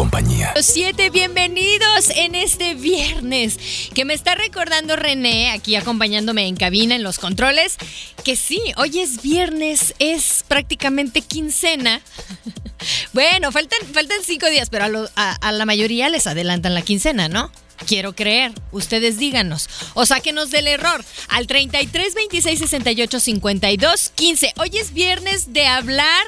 compañía. Los siete, bienvenidos en este viernes. Que me está recordando René, aquí acompañándome en cabina en los controles, que sí, hoy es viernes, es prácticamente quincena. Bueno, faltan, faltan cinco días, pero a, a- a la mayoría les adelantan la quincena, ¿no? Quiero creer. Ustedes díganos. O sáquenos del error. Al 33 26 68 52 15. Hoy es viernes de hablar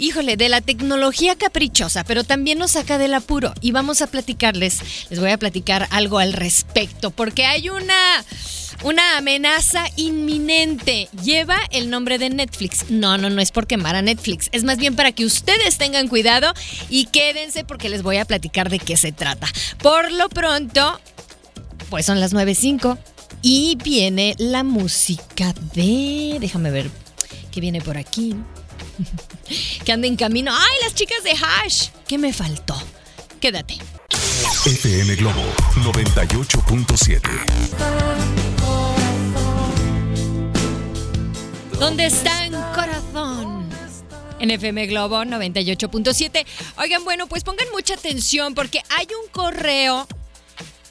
híjole, de la tecnología caprichosa, pero también nos saca del apuro. Y vamos a platicarles, les voy a platicar algo al respecto, porque hay una, una amenaza inminente. Lleva el nombre de Netflix. No, no, no es por quemar a Netflix. Es más bien para que ustedes tengan cuidado y quédense porque les voy a platicar de qué se trata. Por lo pronto, pues son las 9.05 y viene la música de... Déjame ver qué viene por aquí que anda en camino. ¡Ay, las chicas de Hash! ¿Qué me faltó? Quédate. FM Globo 98.7. ¿Dónde están, corazón? En FM Globo 98.7. Oigan, bueno, pues pongan mucha atención porque hay un correo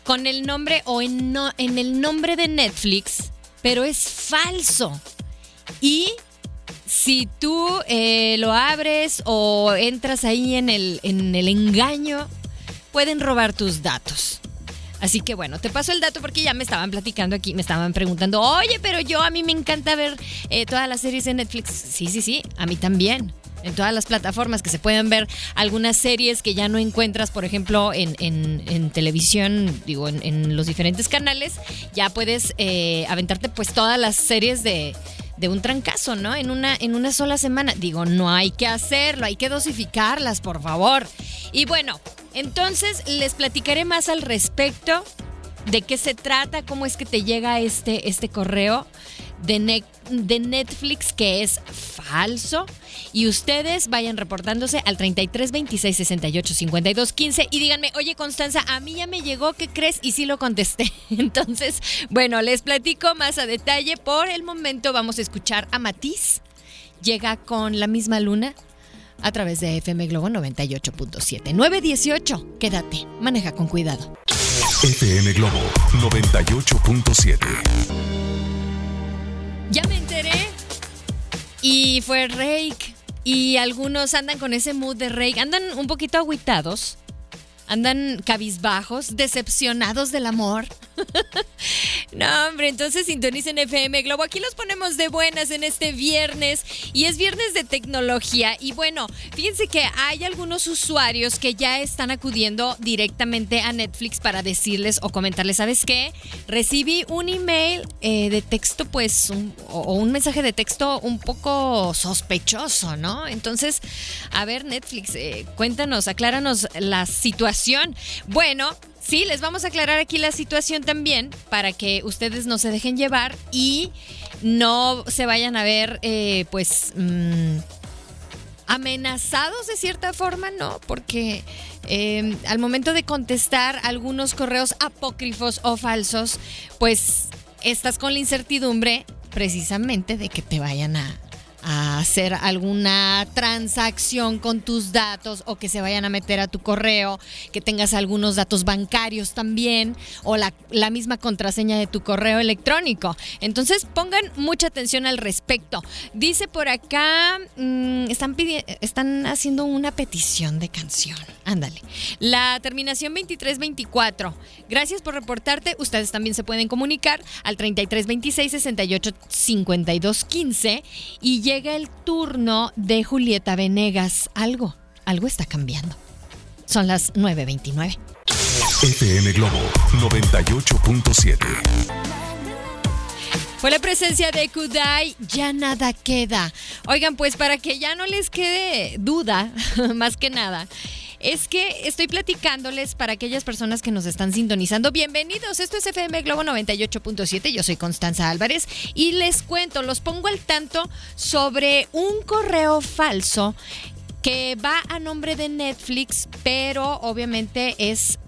con el nombre o en, no- en el nombre de Netflix, pero es falso. Y si tú eh, lo abres o entras ahí en el, en el engaño, pueden robar tus datos. Así que bueno, te paso el dato porque ya me estaban platicando aquí, me estaban preguntando, oye, pero yo a mí me encanta ver eh, todas las series de Netflix. Sí, sí, sí, a mí también. En todas las plataformas que se pueden ver algunas series que ya no encuentras, por ejemplo, en, en- televisión, digo, en, en los diferentes canales, ya puedes eh, aventarte pues todas las series de, de un trancazo, ¿no? En una, en una sola semana. Digo, no hay que hacerlo, hay que dosificarlas, por favor. Y bueno, entonces les platicaré más al respecto de qué se trata, cómo es que te llega este, este correo de, de Netflix que es falso. Y ustedes vayan reportándose al 33 26 68 52 15 y díganme, oye Constanza, a mí ya me llegó, ¿qué crees? Y sí lo contesté. Entonces, bueno, les platico más a detalle. Por el momento vamos a escuchar a Matiz. Llega con la misma luna a través de FM Globo 98.7. 918, quédate, maneja con cuidado. FM Globo 98.7. Ya me enteré. Y fue Rake. Y algunos andan con ese mood de Rake. Andan un poquito agüitados. Andan cabizbajos, decepcionados del amor. no, hombre, entonces sintonicen FM Globo. Aquí los ponemos de buenas en este viernes. Y es viernes de tecnología. Y bueno, fíjense que hay algunos usuarios que ya están acudiendo directamente a Netflix para decirles o comentarles, ¿sabes qué? Recibí un email eh, de texto, pues, un- o, un mensaje de texto un poco sospechoso, ¿no? Entonces, a ver, Netflix, eh, cuéntanos, acláranos la situación. Bueno, sí, les vamos a aclarar aquí la situación también para que ustedes no se dejen llevar y no se vayan a ver, eh, pues... mm, amenazados de cierta forma, ¿no? Porque eh, al momento de contestar algunos correos apócrifos o falsos, pues estás con la incertidumbre precisamente de que te vayan a, a hacer alguna transacción con tus datos o que se vayan a meter a tu correo, que tengas algunos datos bancarios también o la, la misma contraseña de tu correo electrónico. Entonces pongan mucha atención al respecto. Dice por acá, mm, están, están haciendo una petición de canción. Ándale. La terminación 2324. Gracias por reportarte. Ustedes también se pueden comunicar al 3326 68 52 15 y llega el turno de Julieta Venegas. Algo, algo está cambiando. Son las 9.29. FM Globo 98.7. Fue la presencia de Kudai, ya nada queda. Oigan, pues para que ya no les quede duda, más que nada, es que estoy platicándoles para aquellas personas que nos están sintonizando. Bienvenidos, esto es FM Globo 98.7, yo soy Constanza Álvarez y les cuento, los pongo al tanto sobre un correo falso que va a nombre de Netflix, pero obviamente es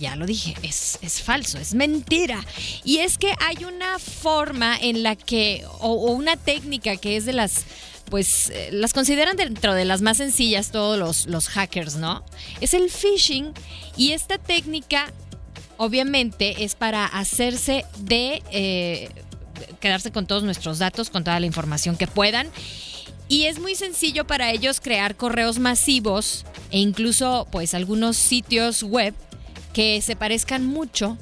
ya lo dije, es, es, falso, es mentira. Y es que hay una forma en la que, o, o una técnica que es de las pues eh, las consideran dentro de las más sencillas todos los, los hackers, ¿no? Es el phishing y esta técnica obviamente es para hacerse de eh, quedarse con todos nuestros datos, con toda la información que puedan. Y es muy sencillo para ellos crear correos masivos e incluso pues algunos sitios web que se parezcan mucho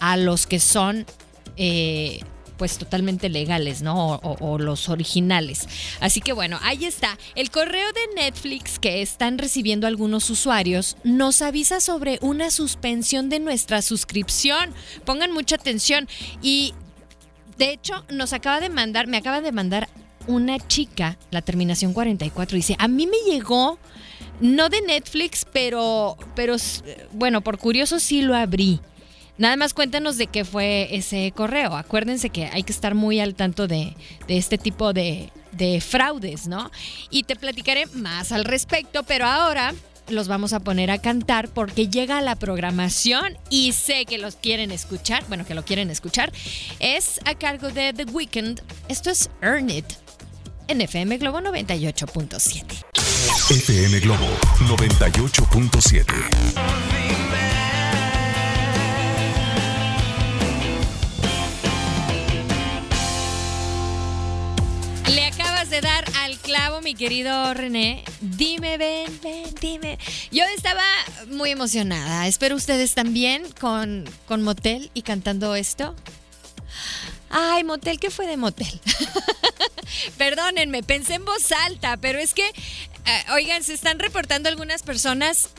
a los que son eh, pues totalmente legales, ¿no? O, los originales. Así que bueno, ahí está. El correo de Netflix que están recibiendo algunos usuarios nos avisa sobre una suspensión de nuestra suscripción. Pongan mucha atención. Y de hecho, nos acaba de mandar, me acaba de mandar una chica, la terminación 44, dice, a mí me llegó, no de Netflix, pero, pero bueno, por curioso sí lo abrí. Nada más cuéntanos de qué fue ese correo. Acuérdense que hay que estar muy al tanto de, este tipo de, de fraudes, ¿no? Y te platicaré más al respecto, pero ahora los vamos a poner a cantar porque llega la programación y sé que los quieren escuchar, bueno, que lo quieren escuchar. Es a cargo de The Weeknd. Esto es Earn It en FM Globo 98.7. FM Globo 98.7. clavo, mi querido René. Dime, ven, ven, dime. Yo estaba muy emocionada. Espero ustedes también con, con Motel y cantando esto. Ay, Motel, ¿qué fue de Motel? Perdónenme, pensé en voz alta, pero es que, eh, oigan, se están reportando algunas personas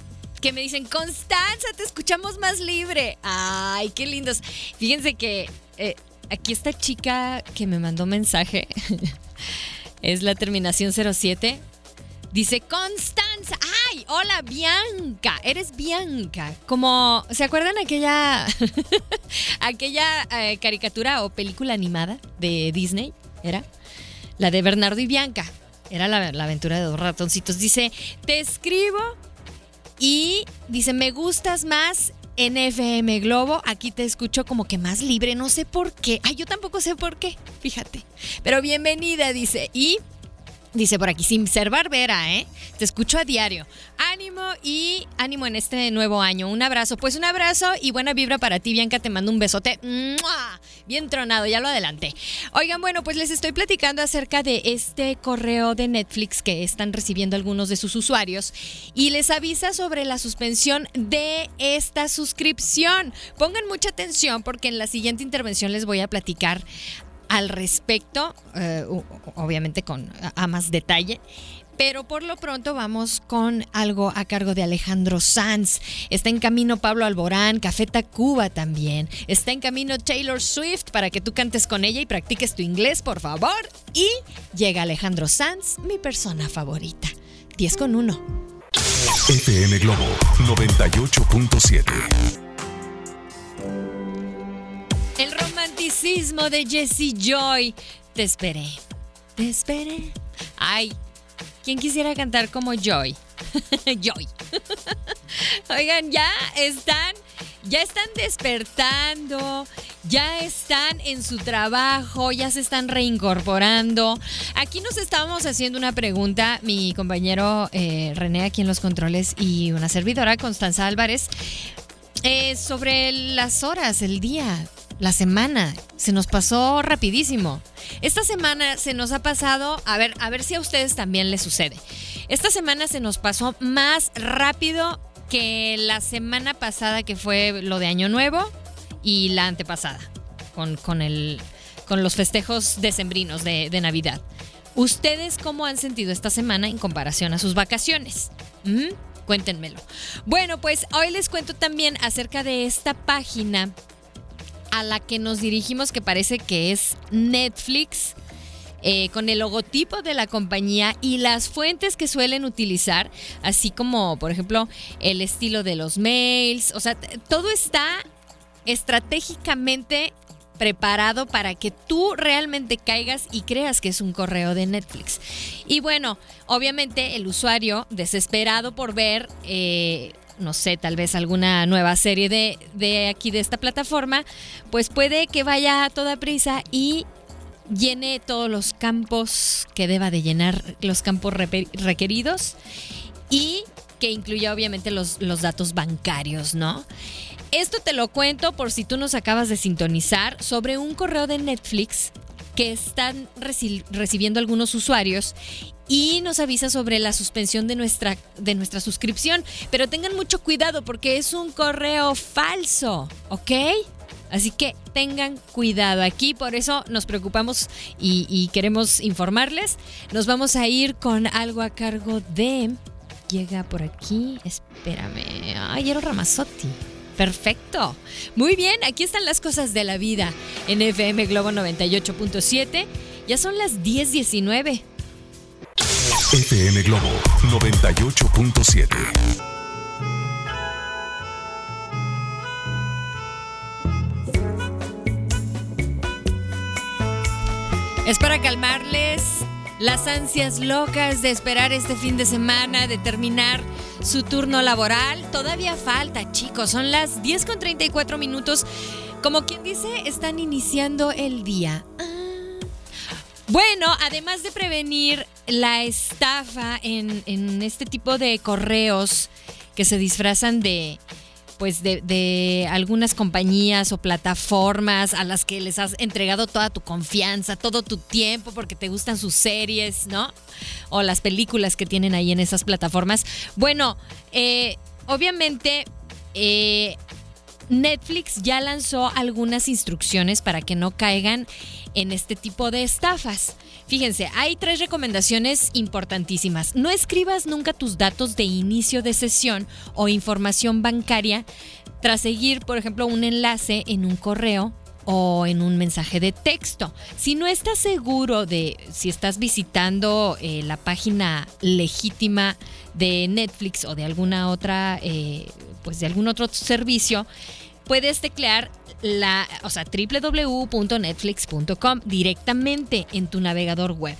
que me dicen, Constanza, te escuchamos más libre. Ay, qué lindos. Fíjense que eh, aquí esta chica que me mandó mensaje es la terminación 07. Dice Constanza. ¡Ay! Hola, Bianca. Eres Bianca. Como, ¿se acuerdan aquella, aquella eh, caricatura o película animada de Disney? ¿Era? La de Bernardo y Bianca. Era la, la aventura de dos ratoncitos. Dice, te escribo y dice, me gustas más en FM Globo. Aquí te escucho como que más libre, no sé por qué. Ay, yo tampoco sé por qué, fíjate. Pero bienvenida, dice. Y Dice por aquí, sin ser barbera, ¿eh? Te escucho a diario. Ánimo y ánimo en este nuevo año. Un abrazo. Pues un abrazo y buena vibra para ti, Bianca. Te mando un besote. Bien tronado, ya lo adelanté. Oigan, bueno, pues les estoy platicando acerca de este correo de Netflix que están recibiendo algunos de sus usuarios y les avisa sobre la suspensión de esta suscripción. Pongan mucha atención porque en la siguiente intervención les voy a platicar al respecto, eh, obviamente con a más detalle. Pero por lo pronto vamos con algo a cargo de Alejandro Sanz. Está en camino Pablo Alborán, Café Tacuba también. Está en camino Taylor Swift para que tú cantes con ella y practiques tu inglés, por favor. Y llega Alejandro Sanz, mi persona favorita. 10 con 1. FM Globo 98.7. romanticismo de Jessie Joy. Te esperé. Te esperé. Ay, ¿quién quisiera cantar como Joy? Joy. Oigan, ya están, ya están despertando, ya están en su trabajo, ya se están reincorporando. Aquí nos estábamos haciendo una pregunta, mi compañero eh, René aquí en los controles y una servidora, Constanza Álvarez, eh, sobre las horas, el día la semana se nos pasó rapidísimo. Esta semana se nos ha pasado, a ver, a ver si a ustedes también les sucede. Esta semana se nos pasó más rápido que la semana pasada que fue lo de Año Nuevo y la antepasada con, con, el, con los festejos decembrinos de, de Navidad. ¿Ustedes cómo han sentido esta semana en comparación a sus vacaciones? ¿Mm? Cuéntenmelo. Bueno, pues hoy les cuento también acerca de esta página a la que nos dirigimos que parece que es Netflix. Eh, con el logotipo de la compañía y las fuentes que suelen utilizar, así como por ejemplo el estilo de los mails, o sea, todo está estratégicamente preparado para que tú realmente caigas y creas que es un correo de Netflix. Y bueno, obviamente el usuario desesperado por ver... Eh, no sé, tal vez alguna nueva serie de, de, aquí de esta plataforma, pues puede que vaya a toda prisa y llene todos los campos que deba de llenar, los campos requeridos y que incluya obviamente los, los datos bancarios, ¿no? Esto te lo cuento por si tú nos acabas de sintonizar sobre un correo de Netflix que están recibiendo algunos usuarios y nos avisa sobre la suspensión de nuestra, de nuestra suscripción. Pero tengan mucho cuidado porque es un correo falso, ¿ok? Así que tengan cuidado aquí, por eso nos preocupamos y, queremos informarles. Nos vamos a ir con algo a cargo de... Llega por aquí, espérame. Ay, era Ramazotti. Perfecto. Muy bien, aquí están las cosas de la vida en FM Globo 98.7. Ya son las 10.19. FM Globo 98.7. Es para calmarles las ansias locas de esperar este fin de semana, de terminar su turno laboral. Todavía falta, chicos, son las 10 con 34 minutos. Como quien dice, están iniciando el día. Ah. Bueno, además de prevenir la estafa en, este tipo de correos que se disfrazan de, pues de, algunas compañías o plataformas a las que les has entregado toda tu confianza, todo tu tiempo porque te gustan sus series, ¿no? O las películas que tienen ahí en esas plataformas. Bueno, eh, obviamente eh, Netflix ya lanzó algunas instrucciones para que no caigan en este tipo de estafas. Fíjense, hay tres recomendaciones importantísimas. No escribas nunca tus datos de inicio de sesión o información bancaria tras seguir, por ejemplo, un enlace en un correo o en un mensaje de texto. Si no estás seguro de si estás visitando eh, la página legítima de Netflix o de alguna otra, eh, pues de algún otro servicio, puedes teclear la, o sea, www.netflix.com directamente en tu navegador web.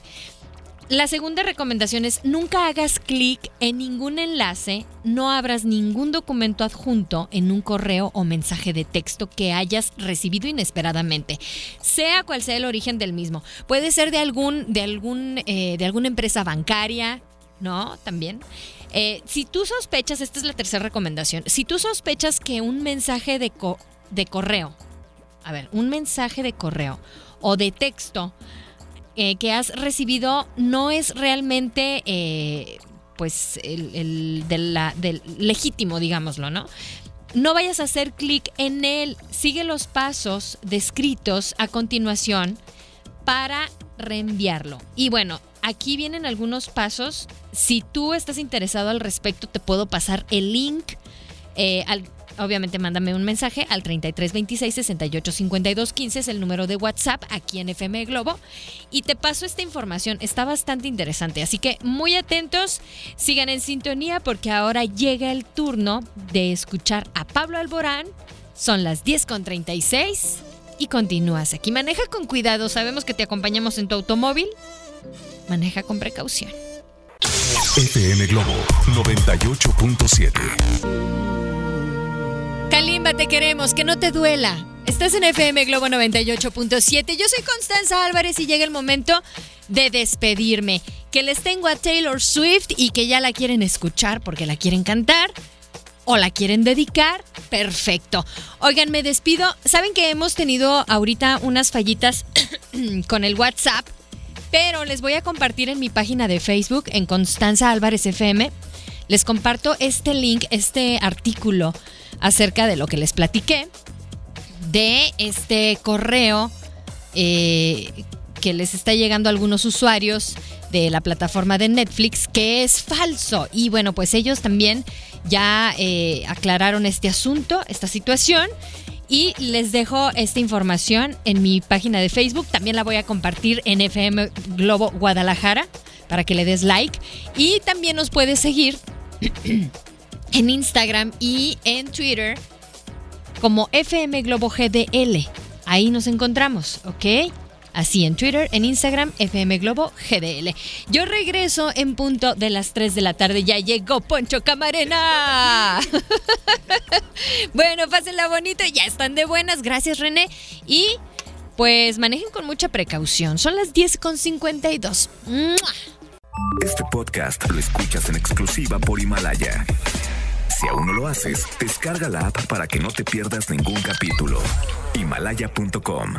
La segunda recomendación es nunca hagas clic en ningún enlace, no abras ningún documento adjunto en un correo o mensaje de texto que hayas recibido inesperadamente, sea cual sea el origen del mismo. Puede ser de algún, de algún, eh, de alguna empresa bancaria, ¿no? También. Eh, si tú sospechas, esta es la tercera recomendación, si tú sospechas que un mensaje de, de correo, a ver, un mensaje de correo o de texto eh, que has recibido no es realmente, eh, pues, el, legítimo, digámoslo, ¿no? No vayas a hacer clic en él, sigue los pasos descritos a continuación para reenviarlo. Y bueno, aquí vienen algunos pasos. Si tú estás interesado al respecto, te puedo pasar el link. Eh, obviamente mándame un mensaje al 3326 68 15 es el número de WhatsApp aquí en FM Globo y te paso esta información, está bastante interesante, así que muy atentos, sigan en sintonía porque ahora llega el turno de escuchar a Pablo Alborán, son las 10 con 36 y continúas aquí, maneja con cuidado, sabemos que te acompañamos en tu automóvil maneja con precaución. FM Globo 98.7. Kalimba, te queremos, que no te duela. Estás en FM Globo 98.7. Yo soy Constanza Álvarez y llega el momento de despedirme. Que les tengo a Taylor Swift y que ya la quieren escuchar porque la quieren cantar o la quieren dedicar, perfecto. Oigan, me despido. Saben que hemos tenido ahorita unas fallitas con el WhatsApp pero les voy a compartir en mi página de Facebook, en Constanza Álvarez FM, les comparto este link, este artículo acerca de lo que les platiqué, de este correo eh, que les está llegando a algunos usuarios de la plataforma de Netflix que es falso. Y bueno, pues ellos también ya eh, aclararon este asunto, esta situación. Y les dejo esta información en mi página de Facebook. También la voy a compartir en FM Globo Guadalajara para que le des like. Y también nos puedes seguir en Instagram y en Twitter como FM Globo GDL. Ahí nos encontramos, ¿ok? Así en Twitter, en Instagram, FM Globo GDL. Yo regreso en punto de las 3 de la tarde. Ya llegó Poncho Camarena. bueno, pásenla bonito. Ya están de buenas. Gracias, René. Y pues manejen con mucha precaución. Son las 10.52. Este podcast lo escuchas en exclusiva por Himalaya. Si aún no lo haces, descarga la app para que no te pierdas ningún capítulo. Himalaya.com